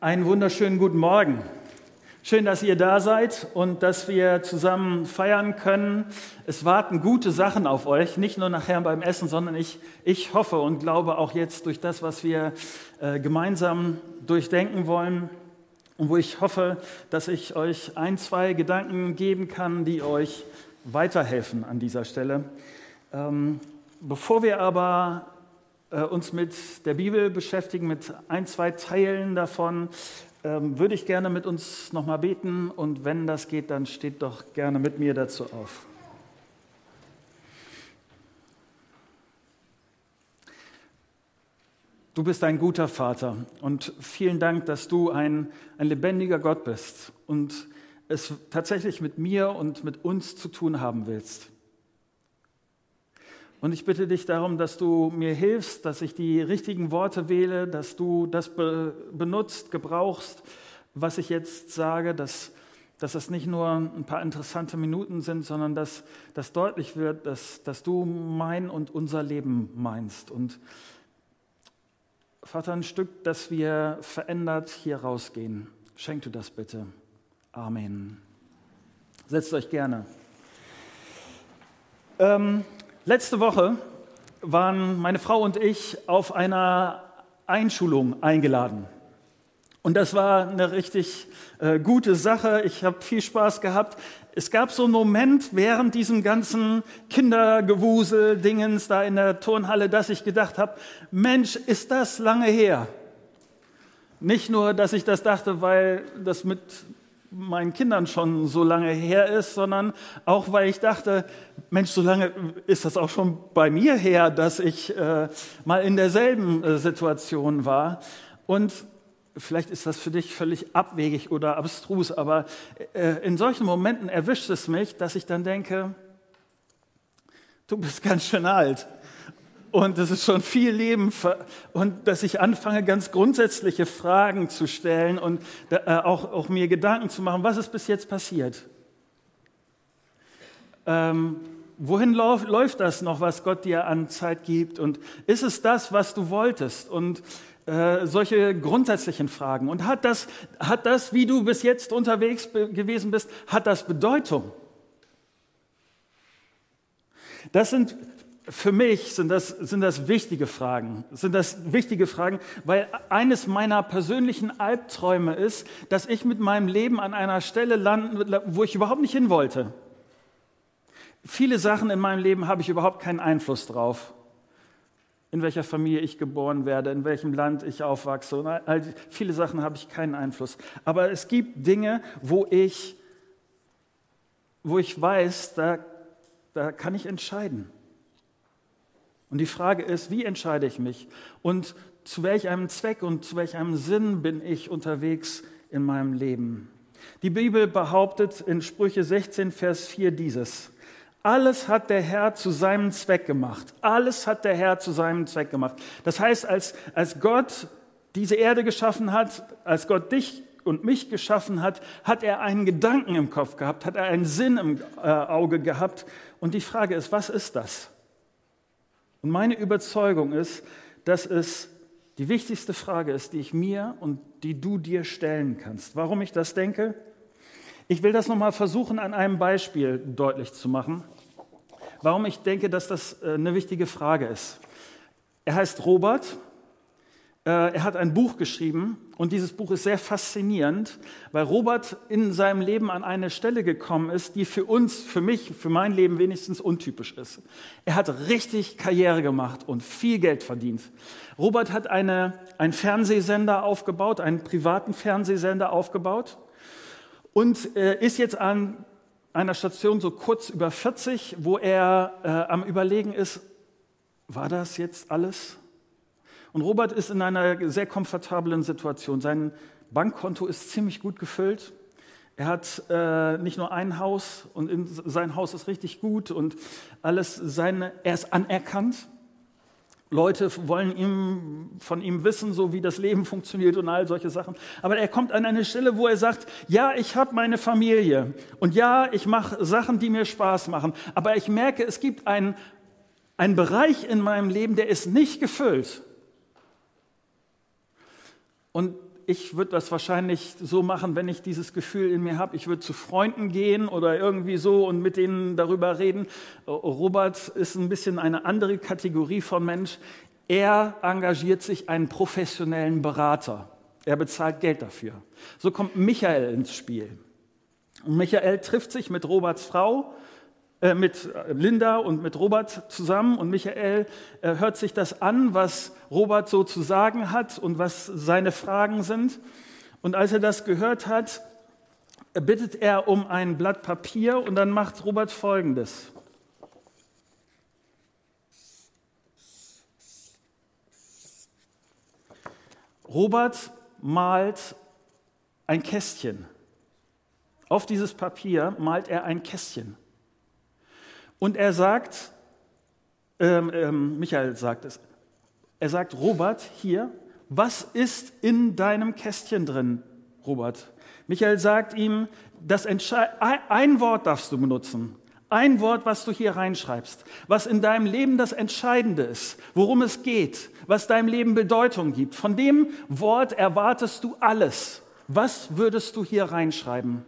Einen wunderschönen guten Morgen. Schön, dass ihr da seid und dass wir zusammen feiern können. Es warten gute Sachen auf euch, nicht nur nachher beim Essen, sondern ich, ich hoffe und glaube auch jetzt durch das, was wir äh, gemeinsam durchdenken wollen und wo ich hoffe, dass ich euch ein, zwei Gedanken geben kann, die euch weiterhelfen an dieser Stelle. Ähm, bevor wir aber äh, uns mit der Bibel beschäftigen, mit ein, zwei Teilen davon, ähm, würde ich gerne mit uns nochmal beten. Und wenn das geht, dann steht doch gerne mit mir dazu auf. Du bist ein guter Vater und vielen Dank, dass du ein, ein lebendiger Gott bist und es tatsächlich mit mir und mit uns zu tun haben willst. Und ich bitte dich darum, dass du mir hilfst, dass ich die richtigen Worte wähle, dass du das be benutzt, gebrauchst, was ich jetzt sage, dass, dass das nicht nur ein paar interessante Minuten sind, sondern dass, dass deutlich wird, dass, dass du mein und unser Leben meinst. Und Vater, ein Stück, dass wir verändert hier rausgehen. Schenk du das bitte. Amen. Setzt euch gerne. Ähm, Letzte Woche waren meine Frau und ich auf einer Einschulung eingeladen. Und das war eine richtig äh, gute Sache. Ich habe viel Spaß gehabt. Es gab so einen Moment während diesem ganzen Kindergewusel-Dingens da in der Turnhalle, dass ich gedacht habe, Mensch, ist das lange her. Nicht nur, dass ich das dachte, weil das mit meinen Kindern schon so lange her ist, sondern auch, weil ich dachte, Mensch, so lange ist das auch schon bei mir her, dass ich äh, mal in derselben äh, Situation war. Und vielleicht ist das für dich völlig abwegig oder abstrus, aber äh, in solchen Momenten erwischt es mich, dass ich dann denke, du bist ganz schön alt. Und es ist schon viel Leben und dass ich anfange, ganz grundsätzliche Fragen zu stellen und äh, auch, auch mir Gedanken zu machen, was ist bis jetzt passiert? Ähm, wohin läuft das noch, was Gott dir an Zeit gibt? Und ist es das, was du wolltest? Und äh, solche grundsätzlichen Fragen. Und hat das, hat das, wie du bis jetzt unterwegs gewesen bist, hat das Bedeutung? Das sind für mich sind das, sind das wichtige Fragen. Sind das wichtige Fragen, weil eines meiner persönlichen Albträume ist, dass ich mit meinem Leben an einer Stelle lande, wo ich überhaupt nicht hin wollte. Viele Sachen in meinem Leben habe ich überhaupt keinen Einfluss drauf. In welcher Familie ich geboren werde, in welchem Land ich aufwachse. All, viele Sachen habe ich keinen Einfluss. Aber es gibt Dinge, wo ich, wo ich weiß, da, da kann ich entscheiden. Und die Frage ist, wie entscheide ich mich? Und zu welchem Zweck und zu welchem Sinn bin ich unterwegs in meinem Leben? Die Bibel behauptet in Sprüche 16, Vers 4 dieses. Alles hat der Herr zu seinem Zweck gemacht. Alles hat der Herr zu seinem Zweck gemacht. Das heißt, als, als Gott diese Erde geschaffen hat, als Gott dich und mich geschaffen hat, hat er einen Gedanken im Kopf gehabt, hat er einen Sinn im äh, Auge gehabt. Und die Frage ist, was ist das? Und meine Überzeugung ist, dass es die wichtigste Frage ist, die ich mir und die du dir stellen kannst. Warum ich das denke? Ich will das nochmal versuchen, an einem Beispiel deutlich zu machen, warum ich denke, dass das äh, eine wichtige Frage ist. Er heißt Robert äh, er hat ein Buch geschrieben und dieses Buch ist sehr faszinierend, weil Robert in seinem Leben an eine Stelle gekommen ist, die für uns, für mich, für mein Leben wenigstens untypisch ist. Er hat richtig Karriere gemacht und viel Geld verdient. Robert hat eine, einen Fernsehsender aufgebaut, einen privaten Fernsehsender aufgebaut und äh, ist jetzt an einer Station so kurz über 40, wo er äh, am Überlegen ist, war das jetzt alles? Und Robert ist in einer sehr komfortablen Situation. Sein Bankkonto ist ziemlich gut gefüllt. Er hat äh, nicht nur ein Haus und in, sein Haus ist richtig gut und alles seine, er ist anerkannt. Leute wollen ihm, von ihm wissen, so wie das Leben funktioniert und all solche Sachen. Aber er kommt an eine Stelle, wo er sagt, ja, ich habe meine Familie und ja, ich mache Sachen, die mir Spaß machen. Aber ich merke, es gibt einen, einen Bereich in meinem Leben, der ist nicht gefüllt. Und ich würde das wahrscheinlich so machen, wenn ich dieses Gefühl in mir habe. Ich würde zu Freunden gehen oder irgendwie so und mit denen darüber reden. Robert ist ein bisschen eine andere Kategorie von Mensch. Er engagiert sich einen professionellen Berater. Er bezahlt Geld dafür. So kommt Michael ins Spiel. Und Michael trifft sich mit Roberts Frau äh, mit Linda und mit Robert zusammen und Michael äh, hört sich das an, was Robert so zu sagen hat und was seine Fragen sind. Und als er das gehört hat, bittet er um ein Blatt Papier und dann macht Robert Folgendes. Robert malt ein Kästchen. Auf dieses Papier malt er ein Kästchen. Und er sagt, ähm, ähm, Michael sagt es, er sagt, Robert, hier, was ist in deinem Kästchen drin, Robert? Michael sagt ihm, das ein Wort darfst du benutzen. Ein Wort, was du hier reinschreibst, was in deinem Leben das Entscheidende ist, worum es geht, was deinem Leben Bedeutung gibt. Von dem Wort erwartest du alles. Was würdest du hier reinschreiben?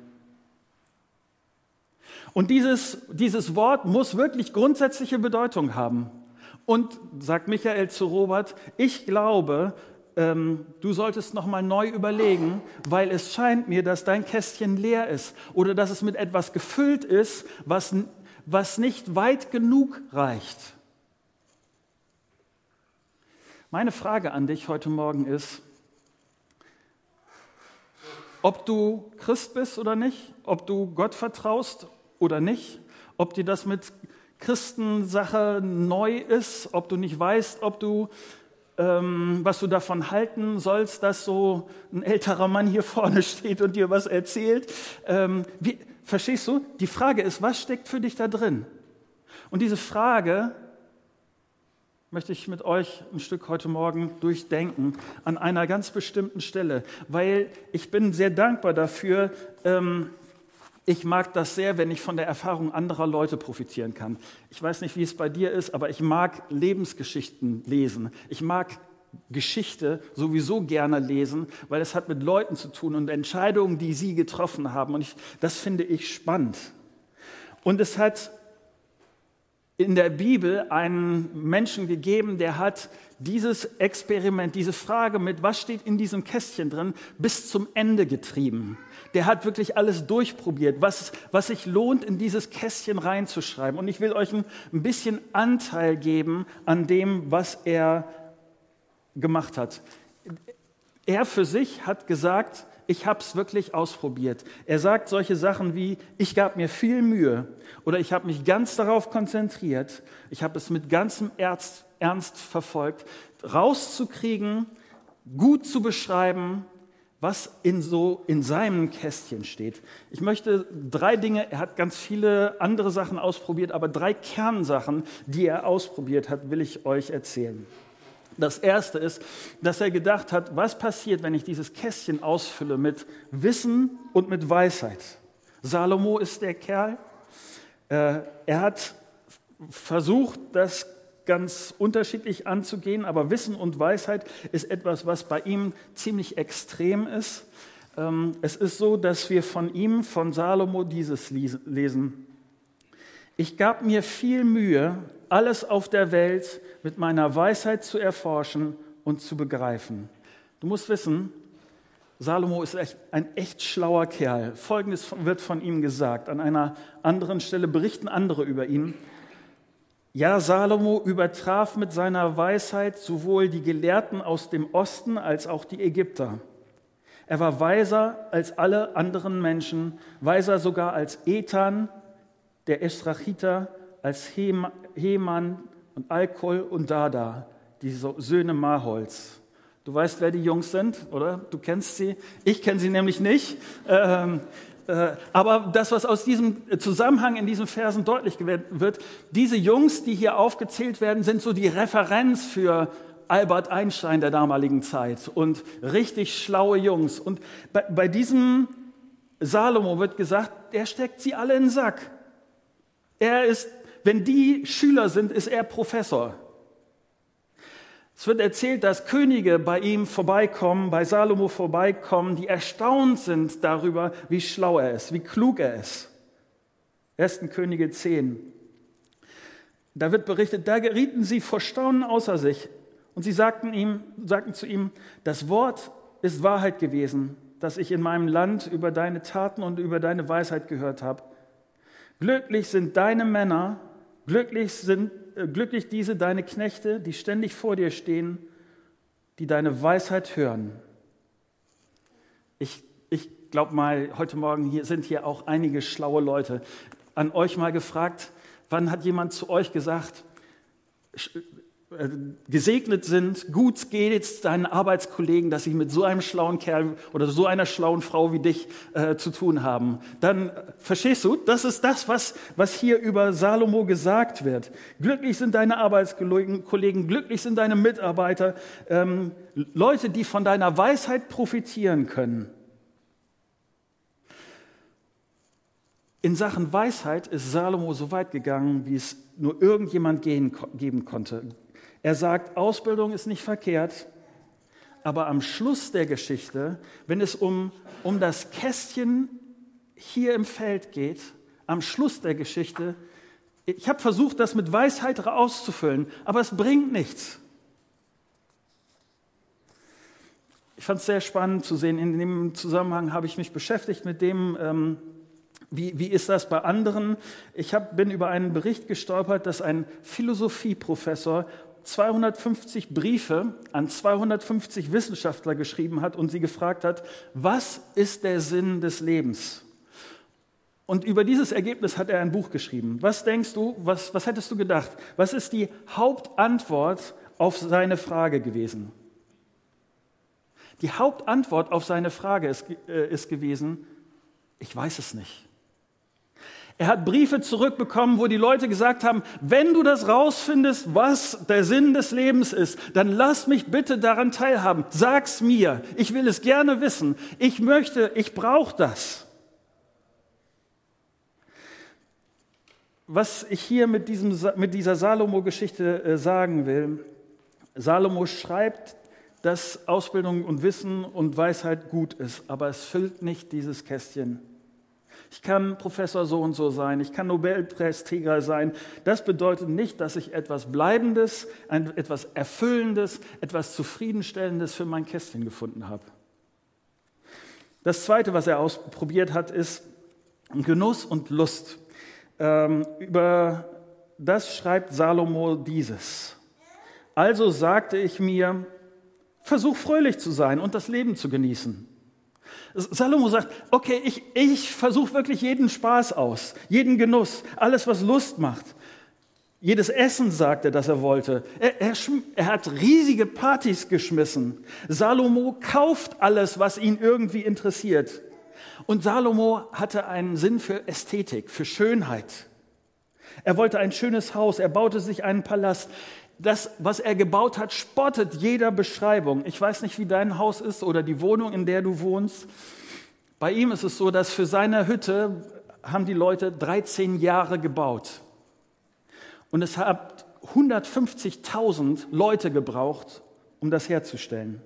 Und dieses, dieses Wort muss wirklich grundsätzliche Bedeutung haben. Und sagt Michael zu Robert, ich glaube, ähm, du solltest nochmal neu überlegen, weil es scheint mir, dass dein Kästchen leer ist oder dass es mit etwas gefüllt ist, was, was nicht weit genug reicht. Meine Frage an dich heute Morgen ist, ob du Christ bist oder nicht, ob du Gott vertraust oder nicht, ob dir das mit Christensache neu ist, ob du nicht weißt, ob du ähm, was du davon halten sollst, dass so ein älterer Mann hier vorne steht und dir was erzählt. Ähm, wie, verstehst du? Die Frage ist, was steckt für dich da drin? Und diese Frage möchte ich mit euch ein Stück heute Morgen durchdenken an einer ganz bestimmten Stelle, weil ich bin sehr dankbar dafür, ähm, ich mag das sehr, wenn ich von der Erfahrung anderer Leute profitieren kann. Ich weiß nicht, wie es bei dir ist, aber ich mag Lebensgeschichten lesen. Ich mag Geschichte sowieso gerne lesen, weil es hat mit Leuten zu tun und Entscheidungen, die sie getroffen haben. Und ich, das finde ich spannend. Und es hat in der Bibel einen Menschen gegeben, der hat dieses Experiment, diese Frage mit, was steht in diesem Kästchen drin, bis zum Ende getrieben. Der hat wirklich alles durchprobiert, was, was sich lohnt, in dieses Kästchen reinzuschreiben. Und ich will euch ein, ein bisschen Anteil geben an dem, was er gemacht hat. Er für sich hat gesagt, ich habe es wirklich ausprobiert. Er sagt solche Sachen wie, ich gab mir viel Mühe oder ich habe mich ganz darauf konzentriert, ich habe es mit ganzem Ernst, Ernst verfolgt, rauszukriegen, gut zu beschreiben, was in so in seinem Kästchen steht. Ich möchte drei Dinge, er hat ganz viele andere Sachen ausprobiert, aber drei Kernsachen, die er ausprobiert hat, will ich euch erzählen. Das erste ist, dass er gedacht hat, was passiert, wenn ich dieses Kästchen ausfülle mit Wissen und mit Weisheit. Salomo ist der Kerl. Äh, er hat versucht, das ganz unterschiedlich anzugehen, aber Wissen und Weisheit ist etwas, was bei ihm ziemlich extrem ist. Ähm, es ist so, dass wir von ihm, von Salomo, dieses lesen. Ich gab mir viel Mühe, alles auf der Welt mit meiner Weisheit zu erforschen und zu begreifen. Du musst wissen, Salomo ist ein echt schlauer Kerl. Folgendes wird von ihm gesagt. An einer anderen Stelle berichten andere über ihn. Ja, Salomo übertraf mit seiner Weisheit sowohl die Gelehrten aus dem Osten als auch die Ägypter. Er war weiser als alle anderen Menschen, weiser sogar als Ethan, der Estrachiter als Heman und Alkol und Dada, die Söhne Maholz. Du weißt, wer die Jungs sind, oder? Du kennst sie. Ich kenne sie nämlich nicht. Ähm, äh, aber das, was aus diesem Zusammenhang in diesen Versen deutlich wird, diese Jungs, die hier aufgezählt werden, sind so die Referenz für Albert Einstein der damaligen Zeit und richtig schlaue Jungs. Und bei, bei diesem Salomo wird gesagt, der steckt sie alle in den Sack. Er ist, wenn die Schüler sind, ist er Professor. Es wird erzählt, dass Könige bei ihm vorbeikommen, bei Salomo vorbeikommen, die erstaunt sind darüber, wie schlau er ist, wie klug er ist. 1. Könige 10. Da wird berichtet, da gerieten sie vor Staunen außer sich und sie sagten, ihm, sagten zu ihm, das Wort ist Wahrheit gewesen, das ich in meinem Land über deine Taten und über deine Weisheit gehört habe. Glücklich sind deine Männer, glücklich sind äh, glücklich diese deine Knechte, die ständig vor dir stehen, die deine Weisheit hören. Ich, ich glaube mal, heute Morgen hier sind hier auch einige schlaue Leute. An euch mal gefragt, wann hat jemand zu euch gesagt, gesegnet sind, gut geht es deinen Arbeitskollegen, dass sie mit so einem schlauen Kerl oder so einer schlauen Frau wie dich äh, zu tun haben. Dann äh, verstehst du, das ist das, was, was hier über Salomo gesagt wird. Glücklich sind deine Arbeitskollegen, glücklich sind deine Mitarbeiter, ähm, Leute, die von deiner Weisheit profitieren können. In Sachen Weisheit ist Salomo so weit gegangen, wie es nur irgendjemand gehen, geben konnte. Er sagt, Ausbildung ist nicht verkehrt, aber am Schluss der Geschichte, wenn es um, um das Kästchen hier im Feld geht, am Schluss der Geschichte, ich habe versucht, das mit Weisheit auszufüllen, aber es bringt nichts. Ich fand es sehr spannend zu sehen. In dem Zusammenhang habe ich mich beschäftigt mit dem, ähm, wie, wie ist das bei anderen. Ich hab, bin über einen Bericht gestolpert, dass ein Philosophieprofessor 250 Briefe an 250 Wissenschaftler geschrieben hat und sie gefragt hat, was ist der Sinn des Lebens? Und über dieses Ergebnis hat er ein Buch geschrieben. Was denkst du, was, was hättest du gedacht? Was ist die Hauptantwort auf seine Frage gewesen? Die Hauptantwort auf seine Frage ist, äh, ist gewesen, ich weiß es nicht. Er hat Briefe zurückbekommen, wo die Leute gesagt haben, wenn du das rausfindest, was der Sinn des Lebens ist, dann lass mich bitte daran teilhaben. Sag's mir. Ich will es gerne wissen. Ich möchte, ich brauche das. Was ich hier mit, diesem, mit dieser Salomo-Geschichte äh, sagen will, Salomo schreibt, dass Ausbildung und Wissen und Weisheit gut ist, aber es füllt nicht dieses Kästchen. Ich kann Professor so und so sein, ich kann Nobelpreisträger sein. Das bedeutet nicht, dass ich etwas Bleibendes, etwas Erfüllendes, etwas Zufriedenstellendes für mein Kästchen gefunden habe. Das Zweite, was er ausprobiert hat, ist Genuss und Lust. Ähm, über das schreibt Salomo dieses. Also sagte ich mir, versuch fröhlich zu sein und das Leben zu genießen. Salomo sagt, okay, ich, ich versuche wirklich jeden Spaß aus, jeden Genuss, alles, was Lust macht. Jedes Essen sagt er, dass er wollte. Er, er, er, hat riesige Partys geschmissen. Salomo kauft alles, was ihn irgendwie interessiert. Und Salomo hatte einen Sinn für Ästhetik, für Schönheit. Er wollte ein schönes Haus, er baute sich einen Palast das, was er gebaut hat, spottet jeder Beschreibung. Ich weiß nicht, wie dein Haus ist oder die Wohnung, in der du wohnst. Bei ihm ist es so, dass für seine Hütte haben die Leute 13 Jahre gebaut. Und es hat 150.000 Leute gebraucht, um das herzustellen.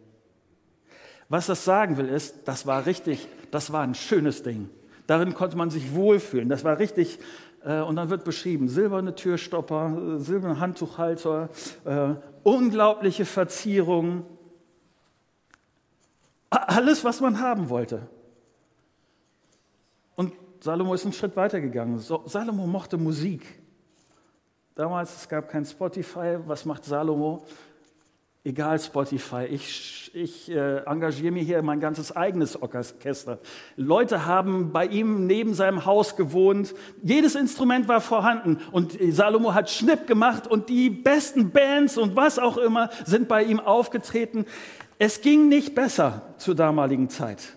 Was das sagen will, ist, das war richtig, das war ein schönes Ding. Darin konnte man sich wohlfühlen. Das war richtig und dann wird beschrieben, silberne Türstopper, äh, silberne Handtuchhalter, äh, unglaubliche Verzierungen. Alles, was man haben wollte. Und Salomo ist einen Schritt weiter gegangen. Salomo mochte Musik. Damals, es gab kein Spotify. Was macht Salomo? Egal Spotify, ich, ich äh, engagiere mir hier mein ganzes eigenes Orchester. Leute haben bei ihm neben seinem Haus gewohnt. Jedes Instrument war vorhanden und Salomo hat Schnipp gemacht und die besten Bands und was auch immer sind bei ihm aufgetreten. Es ging nicht besser zur damaligen Zeit.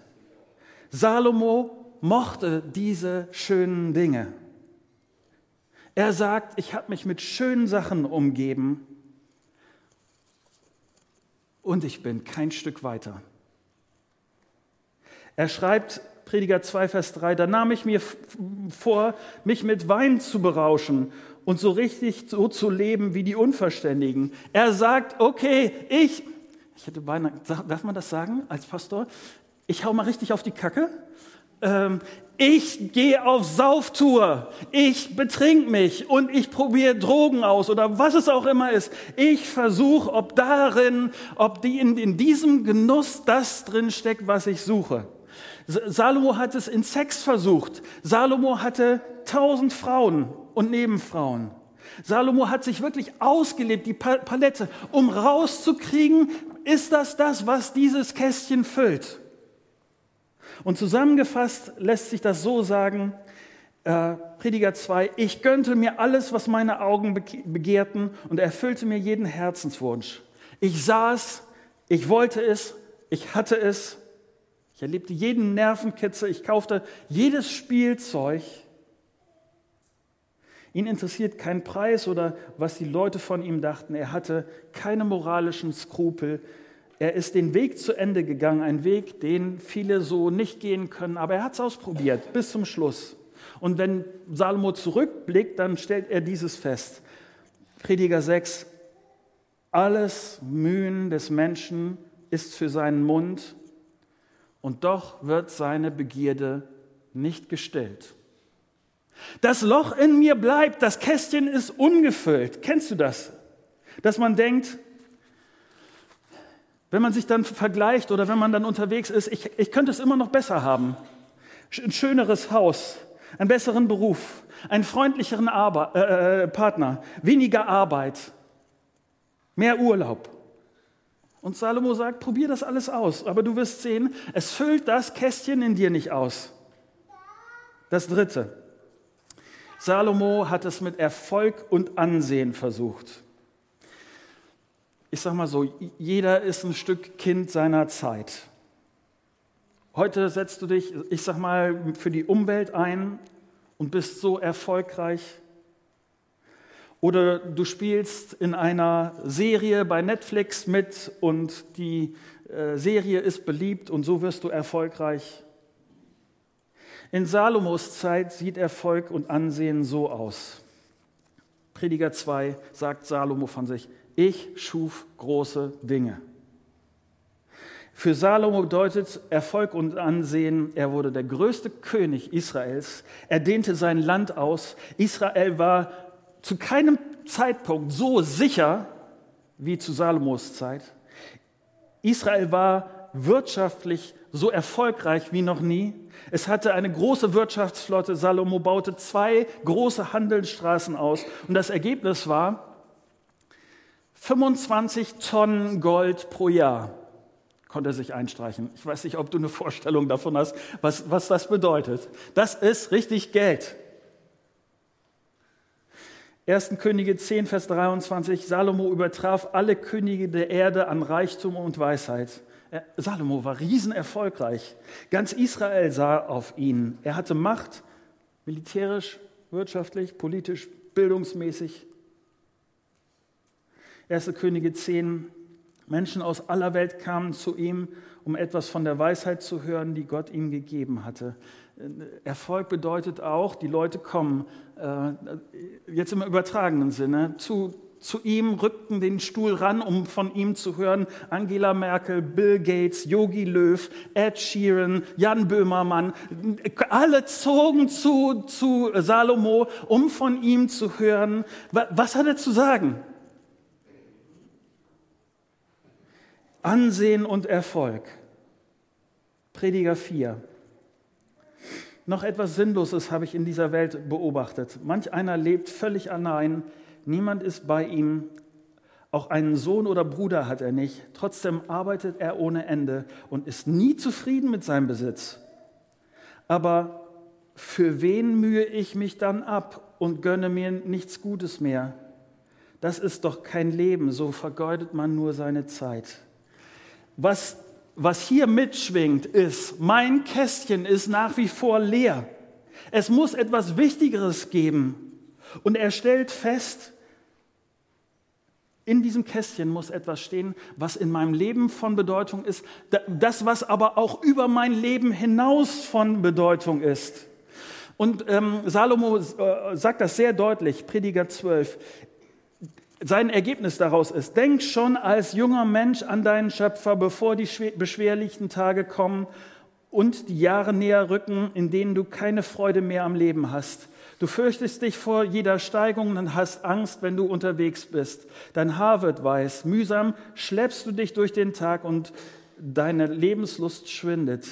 Salomo mochte diese schönen Dinge. Er sagt, ich habe mich mit schönen Sachen umgeben und ich bin kein Stück weiter. Er schreibt Prediger 2, Vers 3, da nahm ich mir vor, mich mit Wein zu berauschen und so richtig so zu leben wie die Unverständigen. Er sagt, okay, ich, ich hätte beinahe, darf man das sagen als Pastor? Ich hau mal richtig auf die Kacke. Ähm, ich gehe auf Sauftour, ich betrink mich und ich probiere Drogen aus oder was es auch immer ist. Ich versuche, ob darin, ob die in, in diesem Genuss das drin steckt, was ich suche. Salomo hat es in Sex versucht. Salomo hatte tausend Frauen und Nebenfrauen. Salomo hat sich wirklich ausgelebt, die Palette, um rauszukriegen, ist das das, was dieses Kästchen füllt. Und zusammengefasst lässt sich das so sagen, äh, Prediger 2, ich gönnte mir alles, was meine Augen begehrten und erfüllte mir jeden Herzenswunsch. Ich sah es, ich wollte es, ich hatte es, ich erlebte jeden Nervenkitzel, ich kaufte jedes Spielzeug. Ihn interessiert kein Preis oder was die Leute von ihm dachten. Er hatte keine moralischen Skrupel. Er ist den Weg zu Ende gegangen, ein Weg, den viele so nicht gehen können, aber er hat es ausprobiert bis zum Schluss. Und wenn Salomo zurückblickt, dann stellt er dieses fest. Prediger 6, alles Mühen des Menschen ist für seinen Mund und doch wird seine Begierde nicht gestillt. Das Loch in mir bleibt, das Kästchen ist ungefüllt. Kennst du das? Dass man denkt, wenn man sich dann vergleicht oder wenn man dann unterwegs ist, ich, ich könnte es immer noch besser haben. Ein schöneres Haus, einen besseren Beruf, einen freundlicheren Arbe äh, äh, Partner, weniger Arbeit, mehr Urlaub. Und Salomo sagt, probier das alles aus, aber du wirst sehen, es füllt das Kästchen in dir nicht aus. Das dritte. Salomo hat es mit Erfolg und Ansehen versucht ich sage mal so, jeder ist ein Stück Kind seiner Zeit. Heute setzt du dich, ich sage mal, für die Umwelt ein und bist so erfolgreich. Oder du spielst in einer Serie bei Netflix mit und die äh, Serie ist beliebt und so wirst du erfolgreich. In Salomos Zeit sieht Erfolg und Ansehen so aus. Prediger 2 sagt Salomo von sich, ich schuf große Dinge. Für Salomo bedeutet Erfolg und Ansehen, er wurde der größte König Israels, er dehnte sein Land aus. Israel war zu keinem Zeitpunkt so sicher wie zu Salomos Zeit. Israel war wirtschaftlich so erfolgreich wie noch nie. Es hatte eine große Wirtschaftsflotte. Salomo baute zwei große Handelsstraßen aus. Und das Ergebnis war, 25 Tonnen Gold pro Jahr konnte er sich einstreichen. Ich weiß nicht, ob du eine Vorstellung davon hast, was, was das bedeutet. Das ist richtig Geld. 1. Könige 10, Vers 23, Salomo übertraf alle Könige der Erde an Reichtum und Weisheit. Salomo war riesenerfolgreich. Ganz Israel sah auf ihn. Er hatte Macht, militärisch, wirtschaftlich, politisch, bildungsmäßig. 1. Könige 10, Menschen aus aller Welt kamen zu ihm, um etwas von der Weisheit zu hören, die Gott ihm gegeben hatte. Erfolg bedeutet auch, die Leute kommen, äh, jetzt im übertragenen Sinne, zu, zu ihm, rückten den Stuhl ran, um von ihm zu hören. Angela Merkel, Bill Gates, Yogi Löw, Ed Sheeran, Jan Böhmermann, alle zogen zu, zu Salomo, um von ihm zu hören. Was hat er zu sagen? Ansehen und Erfolg. Prediger 4. Noch etwas Sinnloses habe ich in dieser Welt beobachtet. Manch einer lebt völlig allein, niemand ist bei ihm, auch einen Sohn oder Bruder hat er nicht. Trotzdem arbeitet er ohne Ende und ist nie zufrieden mit seinem Besitz. Aber für wen mühe ich mich dann ab und gönne mir nichts Gutes mehr? Das ist doch kein Leben, so vergeudet man nur seine Zeit was, was hier mitschwingt, ist, mein Kästchen ist nach wie vor leer. Es muss etwas Wichtigeres geben. Und er stellt fest, In diesem Kästchen muss etwas stehen, was in meinem Leben von Bedeutung ist, das, was aber auch über mein Leben hinaus von Bedeutung ist. Und ähm, Salomo äh, sagt das sehr deutlich, Prediger 12. Sein Ergebnis daraus ist, denk schon als junger Mensch an deinen Schöpfer, bevor die beschwerlichen Tage kommen und die Jahre näher rücken, in denen du keine Freude mehr am Leben hast. Du fürchtest dich vor jeder Steigung und hast Angst, wenn du unterwegs bist. Dein Haar wird weiß, mühsam schleppst du dich durch den Tag und deine Lebenslust schwindet.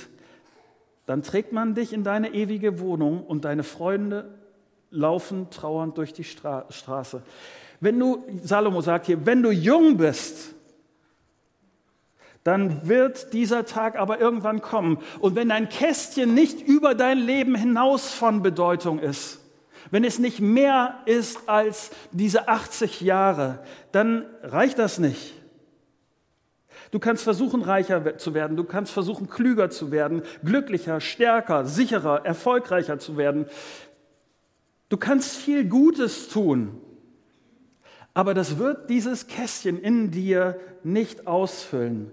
Dann trägt man dich in deine ewige Wohnung und deine Freunde laufen trauernd durch die Stra Straße. Wenn du, Salomo sagt hier, wenn du jung bist, dann wird dieser Tag aber irgendwann kommen. Und wenn dein Kästchen nicht über dein Leben hinaus von Bedeutung ist, wenn es nicht mehr ist als diese 80 Jahre, dann reicht das nicht. Du kannst versuchen, reicher zu werden, du kannst versuchen, klüger zu werden, glücklicher, stärker, sicherer, erfolgreicher zu werden. Du kannst viel Gutes tun, aber das wird dieses Kästchen in dir nicht ausfüllen.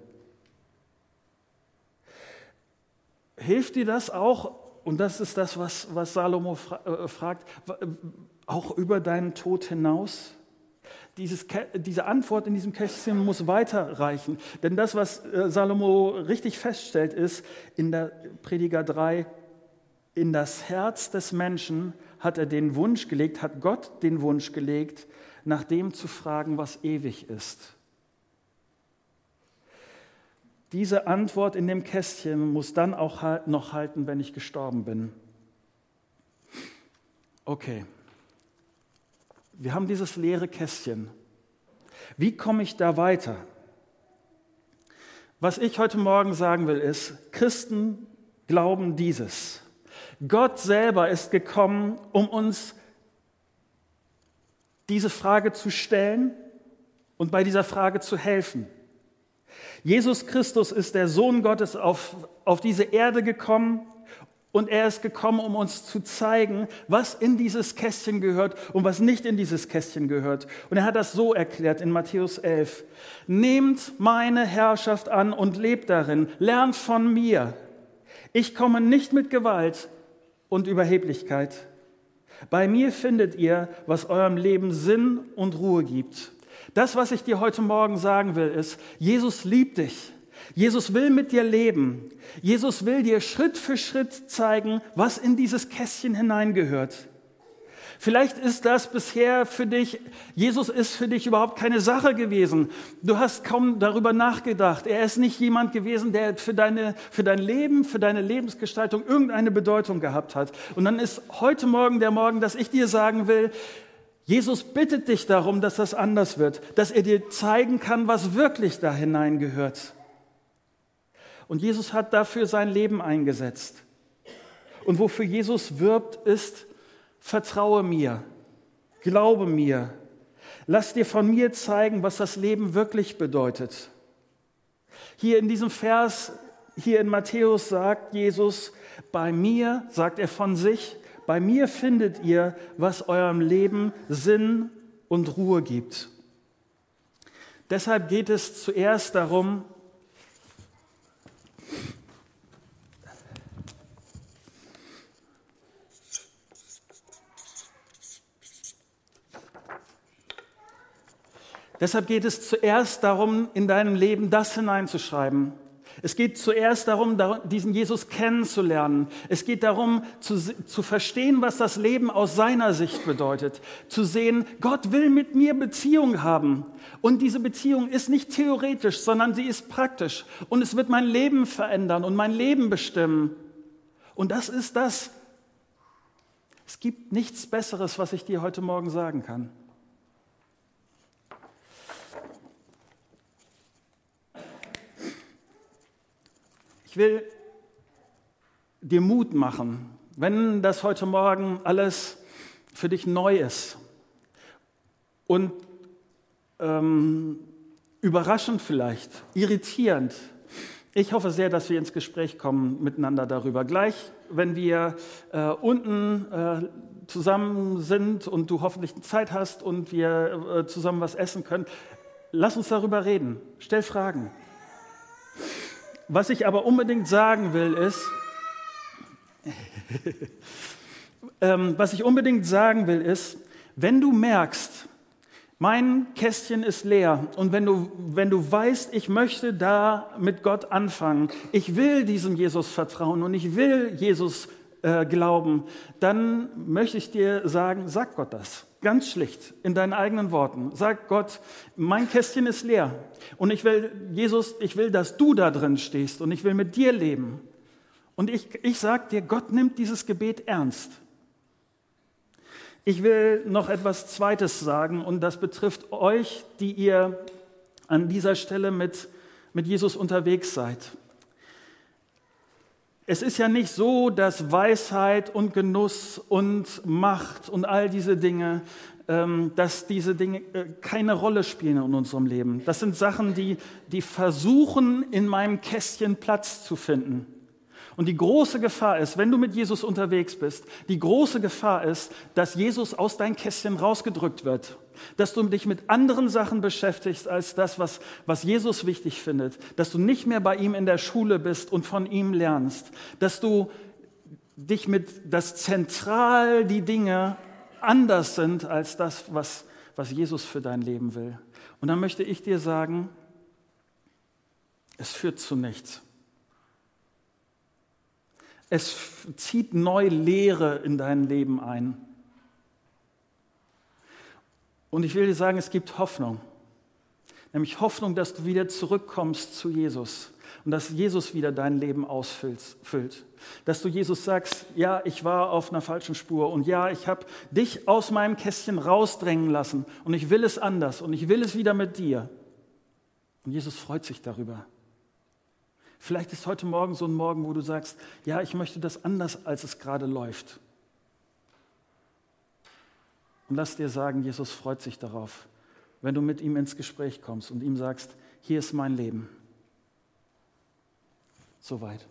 Hilft dir das auch, und das ist das, was, was Salomo fra äh, fragt, auch über deinen Tod hinaus? Dieses, diese Antwort in diesem Kästchen muss weiterreichen. Denn das, was äh, Salomo richtig feststellt, ist in der Prediger 3, in das Herz des Menschen hat er den Wunsch gelegt, hat Gott den Wunsch gelegt, nach dem zu fragen, was ewig ist. Diese Antwort in dem Kästchen muss dann auch noch halten, wenn ich gestorben bin. Okay, wir haben dieses leere Kästchen. Wie komme ich da weiter? Was ich heute Morgen sagen will, ist, Christen glauben dieses. Gott selber ist gekommen, um uns diese Frage zu stellen und bei dieser Frage zu helfen. Jesus Christus ist der Sohn Gottes auf, auf diese Erde gekommen und er ist gekommen, um uns zu zeigen, was in dieses Kästchen gehört und was nicht in dieses Kästchen gehört. Und er hat das so erklärt in Matthäus 11. Nehmt meine Herrschaft an und lebt darin. Lernt von mir. Ich komme nicht mit Gewalt und Überheblichkeit. Bei mir findet ihr, was eurem Leben Sinn und Ruhe gibt. Das, was ich dir heute Morgen sagen will, ist, Jesus liebt dich. Jesus will mit dir leben. Jesus will dir Schritt für Schritt zeigen, was in dieses Kästchen hineingehört. Vielleicht ist das bisher für dich, Jesus ist für dich überhaupt keine Sache gewesen. Du hast kaum darüber nachgedacht. Er ist nicht jemand gewesen, der für, deine, für dein Leben, für deine Lebensgestaltung irgendeine Bedeutung gehabt hat. Und dann ist heute Morgen der Morgen, dass ich dir sagen will, Jesus bittet dich darum, dass das anders wird, dass er dir zeigen kann, was wirklich da hineingehört. Und Jesus hat dafür sein Leben eingesetzt. Und wofür Jesus wirbt, ist, vertraue mir, glaube mir, lass dir von mir zeigen, was das Leben wirklich bedeutet. Hier in diesem Vers, hier in Matthäus sagt Jesus, bei mir, sagt er von sich, bei mir findet ihr, was eurem Leben Sinn und Ruhe gibt. Deshalb geht es zuerst darum, Deshalb geht es zuerst darum, in deinem Leben das hineinzuschreiben, es geht zuerst darum, diesen Jesus kennenzulernen. Es geht darum, zu, zu, verstehen, was das Leben aus seiner Sicht bedeutet. Zu sehen, Gott will mit mir Beziehung haben. Und diese Beziehung ist nicht theoretisch, sondern sie ist praktisch. Und es wird mein Leben verändern und mein Leben bestimmen. Und das ist das. Es gibt nichts Besseres, was ich dir heute Morgen sagen kann. Ich will dir Mut machen, wenn das heute Morgen alles für dich neu ist und ähm, überraschend vielleicht, irritierend. Ich hoffe sehr, dass wir ins Gespräch kommen miteinander darüber. Gleich, wenn wir äh, unten äh, zusammen sind und du hoffentlich Zeit hast und wir äh, zusammen was essen können, lass uns darüber reden. Stell Fragen. Was ich aber unbedingt sagen will, ist, ähm, was ich unbedingt sagen will, ist, wenn du merkst, mein Kästchen ist leer und wenn du, wenn du weißt, ich möchte da mit Gott anfangen, ich will diesem Jesus vertrauen und ich will Jesus äh, glauben, dann möchte ich dir sagen, sag Gott das. Ganz schlicht, in deinen eigenen Worten. Sag Gott, mein Kästchen ist leer. Und ich will, Jesus, ich will, dass du da drin stehst und ich will mit dir leben. Und ich, ich sag dir, Gott nimmt dieses Gebet ernst. Ich will noch etwas Zweites sagen und das betrifft euch, die ihr an dieser Stelle mit, mit Jesus unterwegs seid. Es ist ja nicht so, dass Weisheit und Genuss und Macht und all diese Dinge, ähm, dass diese Dinge äh, keine Rolle spielen in unserem Leben. Das sind Sachen, die, die versuchen, in meinem Kästchen Platz zu finden. Und die große Gefahr ist, wenn du mit Jesus unterwegs bist, die große Gefahr ist, dass Jesus aus dein Kästchen rausgedrückt wird. Dass du dich mit anderen Sachen beschäftigst als das, was, was Jesus wichtig findet. Dass du nicht mehr bei ihm in der Schule bist und von ihm lernst. Dass du dich mit, dass zentral die Dinge anders sind als das, was, was Jesus für dein Leben will. Und dann möchte ich dir sagen, es führt zu nichts. Es zieht neue Leere in dein Leben ein. Und ich will dir sagen, es gibt Hoffnung. Nämlich Hoffnung, dass du wieder zurückkommst zu Jesus und dass Jesus wieder dein Leben ausfüllt. Dass du Jesus sagst, ja, ich war auf einer falschen Spur und ja, ich habe dich aus meinem Kästchen rausdrängen lassen und ich will es anders und ich will es wieder mit dir. Und Jesus freut sich darüber. Vielleicht ist heute Morgen so ein Morgen, wo du sagst, ja, ich möchte das anders, als es gerade läuft. Und lass dir sagen, Jesus freut sich darauf, wenn du mit ihm ins Gespräch kommst und ihm sagst, hier ist mein Leben. Soweit.